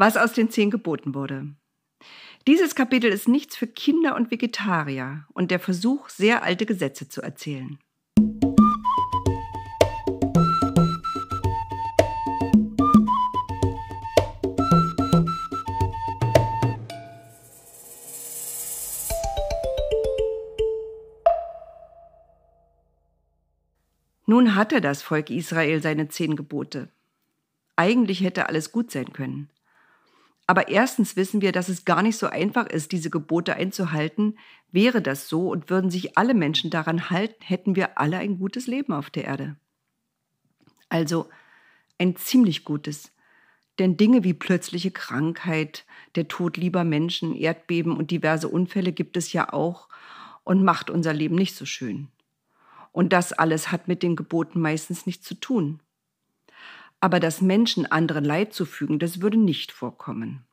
Was aus den zehn Geboten wurde. Dieses Kapitel ist nichts für Kinder und Vegetarier und der Versuch, sehr alte Gesetze zu erzählen. Nun hatte das Volk Israel seine zehn Gebote. Eigentlich hätte alles gut sein können. Aber erstens wissen wir, dass es gar nicht so einfach ist, diese Gebote einzuhalten. Wäre das so und würden sich alle Menschen daran halten, hätten wir alle ein gutes Leben auf der Erde. Also ein ziemlich gutes. Denn Dinge wie plötzliche Krankheit, der Tod lieber Menschen, Erdbeben und diverse Unfälle gibt es ja auch und macht unser Leben nicht so schön. Und das alles hat mit den Geboten meistens nichts zu tun. Aber dass Menschen anderen Leid zufügen, das würde nicht vorkommen.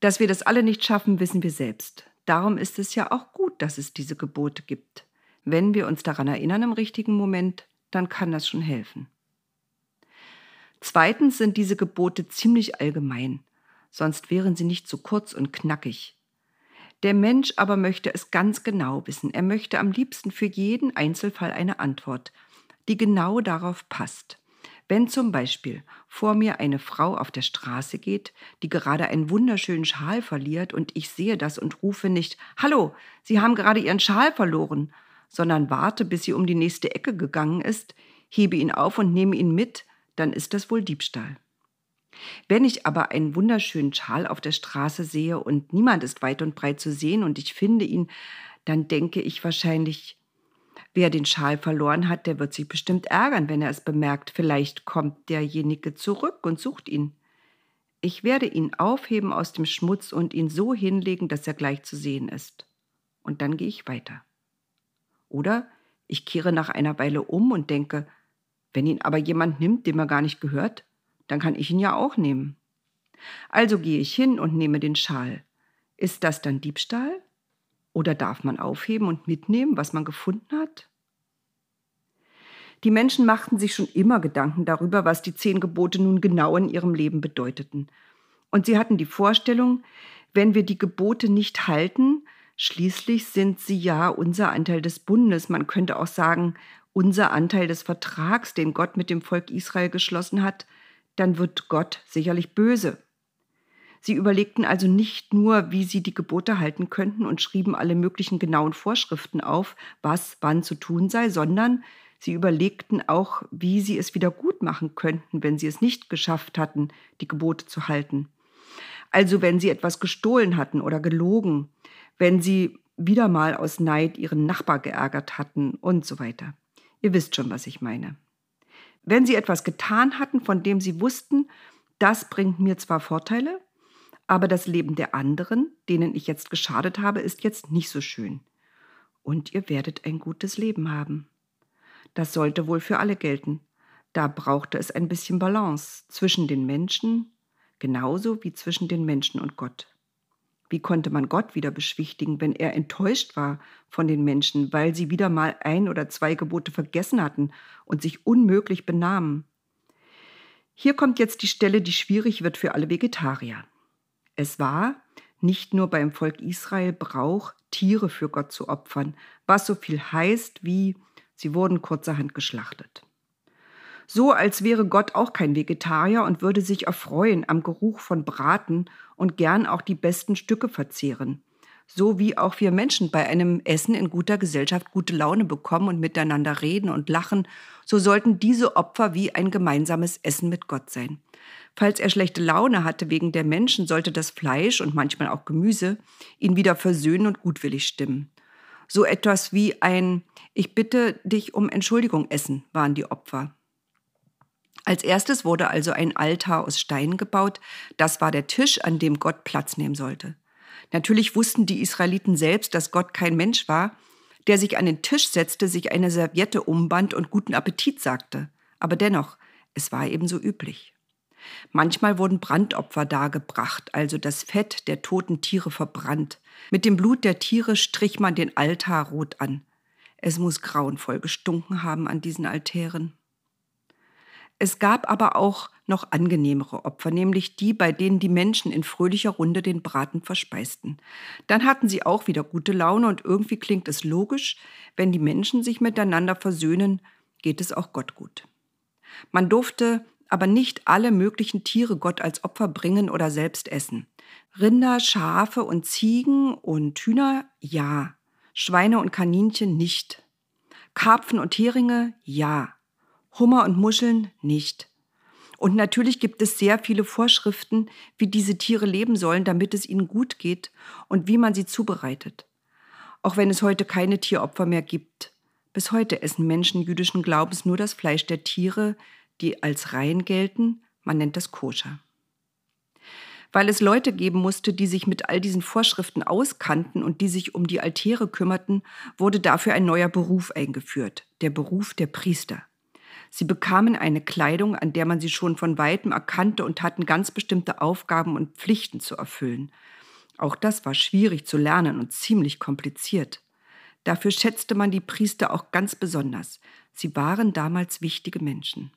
Dass wir das alle nicht schaffen, wissen wir selbst. Darum ist es ja auch gut, dass es diese Gebote gibt. Wenn wir uns daran erinnern im richtigen Moment, dann kann das schon helfen. Zweitens sind diese Gebote ziemlich allgemein, sonst wären sie nicht so kurz und knackig. Der Mensch aber möchte es ganz genau wissen. Er möchte am liebsten für jeden Einzelfall eine Antwort, die genau darauf passt. Wenn zum Beispiel vor mir eine Frau auf der Straße geht, die gerade einen wunderschönen Schal verliert und ich sehe das und rufe nicht Hallo, Sie haben gerade Ihren Schal verloren, sondern warte, bis sie um die nächste Ecke gegangen ist, hebe ihn auf und nehme ihn mit, dann ist das wohl Diebstahl. Wenn ich aber einen wunderschönen Schal auf der Straße sehe und niemand ist weit und breit zu sehen und ich finde ihn, dann denke ich wahrscheinlich, wer den Schal verloren hat, der wird sich bestimmt ärgern, wenn er es bemerkt. Vielleicht kommt derjenige zurück und sucht ihn. Ich werde ihn aufheben aus dem Schmutz und ihn so hinlegen, dass er gleich zu sehen ist. Und dann gehe ich weiter. Oder ich kehre nach einer Weile um und denke, wenn ihn aber jemand nimmt, dem er gar nicht gehört, dann kann ich ihn ja auch nehmen. Also gehe ich hin und nehme den Schal. Ist das dann Diebstahl? Oder darf man aufheben und mitnehmen, was man gefunden hat? Die Menschen machten sich schon immer Gedanken darüber, was die zehn Gebote nun genau in ihrem Leben bedeuteten. Und sie hatten die Vorstellung, wenn wir die Gebote nicht halten, schließlich sind sie ja unser Anteil des Bundes, man könnte auch sagen, unser Anteil des Vertrags, den Gott mit dem Volk Israel geschlossen hat, dann wird Gott sicherlich böse. Sie überlegten also nicht nur, wie sie die Gebote halten könnten und schrieben alle möglichen genauen Vorschriften auf, was wann zu tun sei, sondern sie überlegten auch, wie sie es wieder gut machen könnten, wenn sie es nicht geschafft hatten, die Gebote zu halten. Also wenn sie etwas gestohlen hatten oder gelogen, wenn sie wieder mal aus Neid ihren Nachbar geärgert hatten und so weiter. Ihr wisst schon, was ich meine. Wenn sie etwas getan hatten, von dem sie wussten, das bringt mir zwar Vorteile, aber das Leben der anderen, denen ich jetzt geschadet habe, ist jetzt nicht so schön. Und ihr werdet ein gutes Leben haben. Das sollte wohl für alle gelten. Da brauchte es ein bisschen Balance zwischen den Menschen, genauso wie zwischen den Menschen und Gott. Wie konnte man Gott wieder beschwichtigen, wenn er enttäuscht war von den Menschen, weil sie wieder mal ein oder zwei Gebote vergessen hatten und sich unmöglich benahmen? Hier kommt jetzt die Stelle, die schwierig wird für alle Vegetarier. Es war nicht nur beim Volk Israel Brauch, Tiere für Gott zu opfern, was so viel heißt wie sie wurden kurzerhand geschlachtet. So als wäre Gott auch kein Vegetarier und würde sich erfreuen am Geruch von Braten und gern auch die besten Stücke verzehren. So wie auch wir Menschen bei einem Essen in guter Gesellschaft gute Laune bekommen und miteinander reden und lachen, so sollten diese Opfer wie ein gemeinsames Essen mit Gott sein. Falls er schlechte Laune hatte wegen der Menschen, sollte das Fleisch und manchmal auch Gemüse ihn wieder versöhnen und gutwillig stimmen. So etwas wie ein Ich bitte dich um Entschuldigung essen waren die Opfer. Als erstes wurde also ein Altar aus Stein gebaut. Das war der Tisch, an dem Gott Platz nehmen sollte. Natürlich wussten die Israeliten selbst, dass Gott kein Mensch war, der sich an den Tisch setzte, sich eine Serviette umband und guten Appetit sagte. Aber dennoch, es war ebenso üblich. Manchmal wurden Brandopfer dargebracht, also das Fett der toten Tiere verbrannt. Mit dem Blut der Tiere strich man den Altar rot an. Es muss grauenvoll gestunken haben an diesen Altären. Es gab aber auch noch angenehmere Opfer, nämlich die, bei denen die Menschen in fröhlicher Runde den Braten verspeisten. Dann hatten sie auch wieder gute Laune und irgendwie klingt es logisch, wenn die Menschen sich miteinander versöhnen, geht es auch Gott gut. Man durfte aber nicht alle möglichen Tiere Gott als Opfer bringen oder selbst essen. Rinder, Schafe und Ziegen und Hühner, ja. Schweine und Kaninchen nicht. Karpfen und Heringe, ja. Hummer und Muscheln nicht. Und natürlich gibt es sehr viele Vorschriften, wie diese Tiere leben sollen, damit es ihnen gut geht und wie man sie zubereitet. Auch wenn es heute keine Tieropfer mehr gibt. Bis heute essen Menschen jüdischen Glaubens nur das Fleisch der Tiere, die als rein gelten, man nennt das koscher. Weil es Leute geben musste, die sich mit all diesen Vorschriften auskannten und die sich um die Altäre kümmerten, wurde dafür ein neuer Beruf eingeführt, der Beruf der Priester. Sie bekamen eine Kleidung, an der man sie schon von weitem erkannte und hatten ganz bestimmte Aufgaben und Pflichten zu erfüllen. Auch das war schwierig zu lernen und ziemlich kompliziert. Dafür schätzte man die Priester auch ganz besonders. Sie waren damals wichtige Menschen.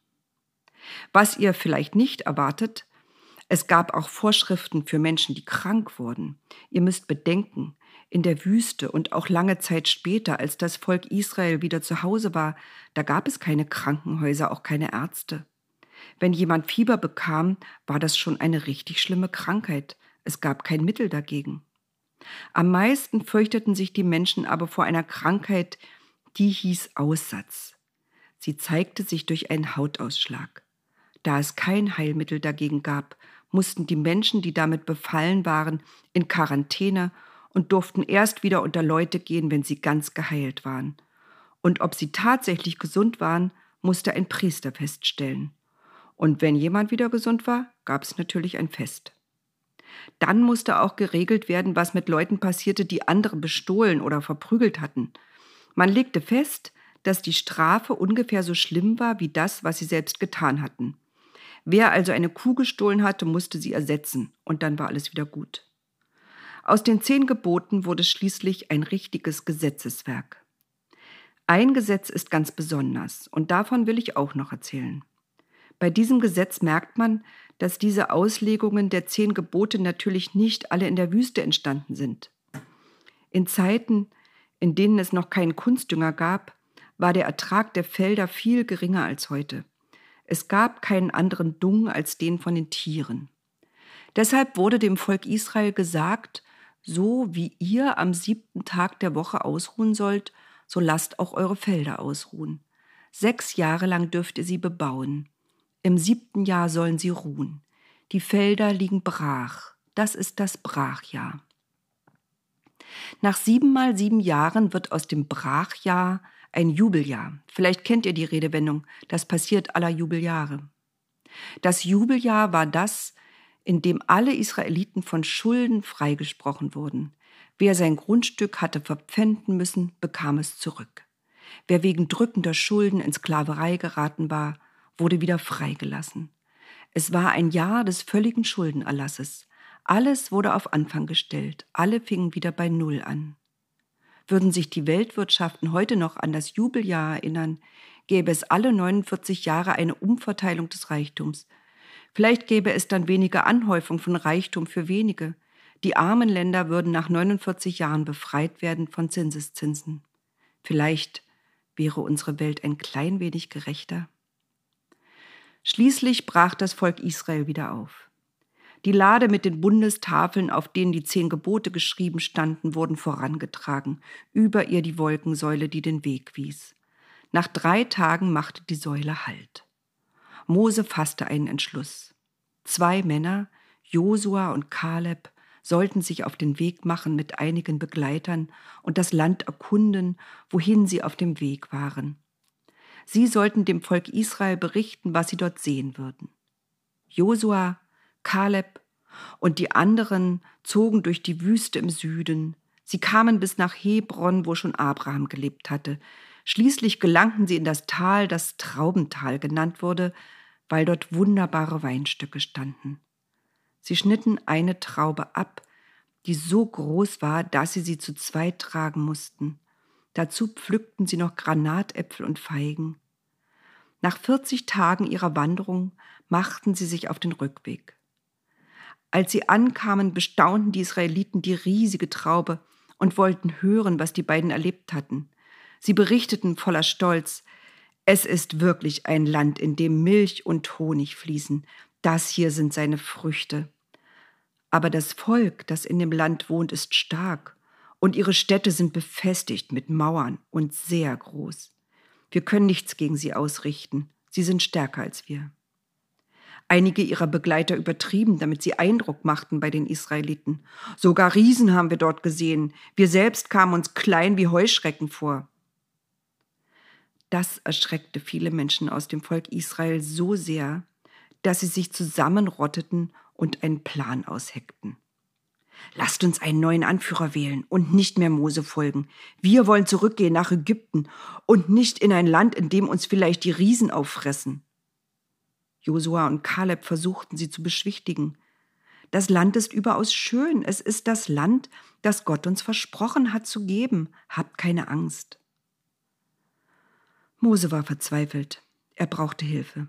Was ihr vielleicht nicht erwartet, es gab auch Vorschriften für Menschen, die krank wurden. Ihr müsst bedenken, in der Wüste und auch lange Zeit später, als das Volk Israel wieder zu Hause war, da gab es keine Krankenhäuser, auch keine Ärzte. Wenn jemand Fieber bekam, war das schon eine richtig schlimme Krankheit. Es gab kein Mittel dagegen. Am meisten fürchteten sich die Menschen aber vor einer Krankheit, die hieß Aussatz. Sie zeigte sich durch einen Hautausschlag. Da es kein Heilmittel dagegen gab, mussten die Menschen, die damit befallen waren, in Quarantäne und durften erst wieder unter Leute gehen, wenn sie ganz geheilt waren. Und ob sie tatsächlich gesund waren, musste ein Priester feststellen. Und wenn jemand wieder gesund war, gab es natürlich ein Fest. Dann musste auch geregelt werden, was mit Leuten passierte, die andere bestohlen oder verprügelt hatten. Man legte fest, dass die Strafe ungefähr so schlimm war wie das, was sie selbst getan hatten. Wer also eine Kuh gestohlen hatte, musste sie ersetzen, und dann war alles wieder gut. Aus den zehn Geboten wurde schließlich ein richtiges Gesetzeswerk. Ein Gesetz ist ganz besonders, und davon will ich auch noch erzählen. Bei diesem Gesetz merkt man, dass diese Auslegungen der zehn Gebote natürlich nicht alle in der Wüste entstanden sind. In Zeiten, in denen es noch keinen Kunstdünger gab, war der Ertrag der Felder viel geringer als heute. Es gab keinen anderen Dung als den von den Tieren. Deshalb wurde dem Volk Israel gesagt, so wie ihr am siebten Tag der Woche ausruhen sollt, so lasst auch eure Felder ausruhen. Sechs Jahre lang dürft ihr sie bebauen. Im siebten Jahr sollen sie ruhen. Die Felder liegen brach. Das ist das Brachjahr. Nach siebenmal sieben Jahren wird aus dem Brachjahr ein Jubeljahr. Vielleicht kennt ihr die Redewendung, das passiert aller Jubeljahre. Das Jubeljahr war das, in dem alle Israeliten von Schulden freigesprochen wurden. Wer sein Grundstück hatte verpfänden müssen, bekam es zurück. Wer wegen drückender Schulden in Sklaverei geraten war, wurde wieder freigelassen. Es war ein Jahr des völligen Schuldenerlasses. Alles wurde auf Anfang gestellt, alle fingen wieder bei Null an. Würden sich die Weltwirtschaften heute noch an das Jubeljahr erinnern, gäbe es alle 49 Jahre eine Umverteilung des Reichtums. Vielleicht gäbe es dann weniger Anhäufung von Reichtum für wenige. Die armen Länder würden nach 49 Jahren befreit werden von Zinseszinsen. Vielleicht wäre unsere Welt ein klein wenig gerechter. Schließlich brach das Volk Israel wieder auf. Die Lade mit den Bundestafeln, auf denen die zehn Gebote geschrieben standen, wurden vorangetragen, über ihr die Wolkensäule, die den Weg wies. Nach drei Tagen machte die Säule Halt. Mose fasste einen Entschluss. Zwei Männer, Josua und Kaleb, sollten sich auf den Weg machen mit einigen Begleitern und das Land erkunden, wohin sie auf dem Weg waren. Sie sollten dem Volk Israel berichten, was sie dort sehen würden. Josua, Kaleb und die anderen zogen durch die Wüste im Süden. Sie kamen bis nach Hebron, wo schon Abraham gelebt hatte. Schließlich gelangten sie in das Tal, das Traubental genannt wurde, weil dort wunderbare Weinstöcke standen. Sie schnitten eine Traube ab, die so groß war, dass sie sie zu zweit tragen mussten. Dazu pflückten sie noch Granatäpfel und Feigen. Nach 40 Tagen ihrer Wanderung machten sie sich auf den Rückweg. Als sie ankamen, bestaunten die Israeliten die riesige Traube und wollten hören, was die beiden erlebt hatten. Sie berichteten voller Stolz, es ist wirklich ein Land, in dem Milch und Honig fließen. Das hier sind seine Früchte. Aber das Volk, das in dem Land wohnt, ist stark, und ihre Städte sind befestigt mit Mauern und sehr groß. Wir können nichts gegen sie ausrichten. Sie sind stärker als wir. Einige ihrer Begleiter übertrieben, damit sie Eindruck machten bei den Israeliten. Sogar Riesen haben wir dort gesehen. Wir selbst kamen uns klein wie Heuschrecken vor. Das erschreckte viele Menschen aus dem Volk Israel so sehr, dass sie sich zusammenrotteten und einen Plan ausheckten. Lasst uns einen neuen Anführer wählen und nicht mehr Mose folgen. Wir wollen zurückgehen nach Ägypten und nicht in ein Land, in dem uns vielleicht die Riesen auffressen. Josua und Kaleb versuchten sie zu beschwichtigen. Das Land ist überaus schön. Es ist das Land, das Gott uns versprochen hat zu geben. Habt keine Angst. Mose war verzweifelt. Er brauchte Hilfe.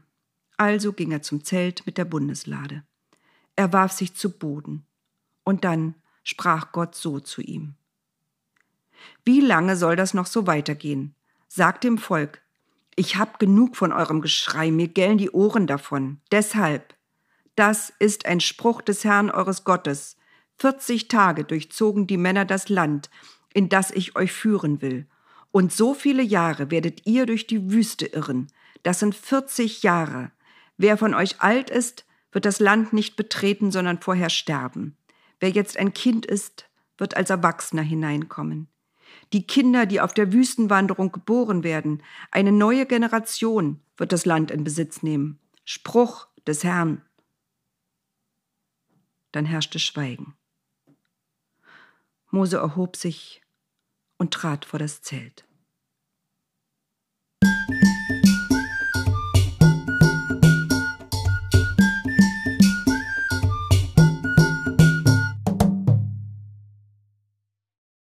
Also ging er zum Zelt mit der Bundeslade. Er warf sich zu Boden. Und dann sprach Gott so zu ihm. Wie lange soll das noch so weitergehen? Sagt dem Volk, ich hab genug von eurem Geschrei, mir gellen die Ohren davon. Deshalb, das ist ein Spruch des Herrn eures Gottes. Vierzig Tage durchzogen die Männer das Land, in das ich euch führen will. Und so viele Jahre werdet ihr durch die Wüste irren. Das sind vierzig Jahre. Wer von euch alt ist, wird das Land nicht betreten, sondern vorher sterben. Wer jetzt ein Kind ist, wird als Erwachsener hineinkommen die Kinder, die auf der Wüstenwanderung geboren werden, eine neue Generation wird das Land in Besitz nehmen. Spruch des Herrn. Dann herrschte Schweigen. Mose erhob sich und trat vor das Zelt.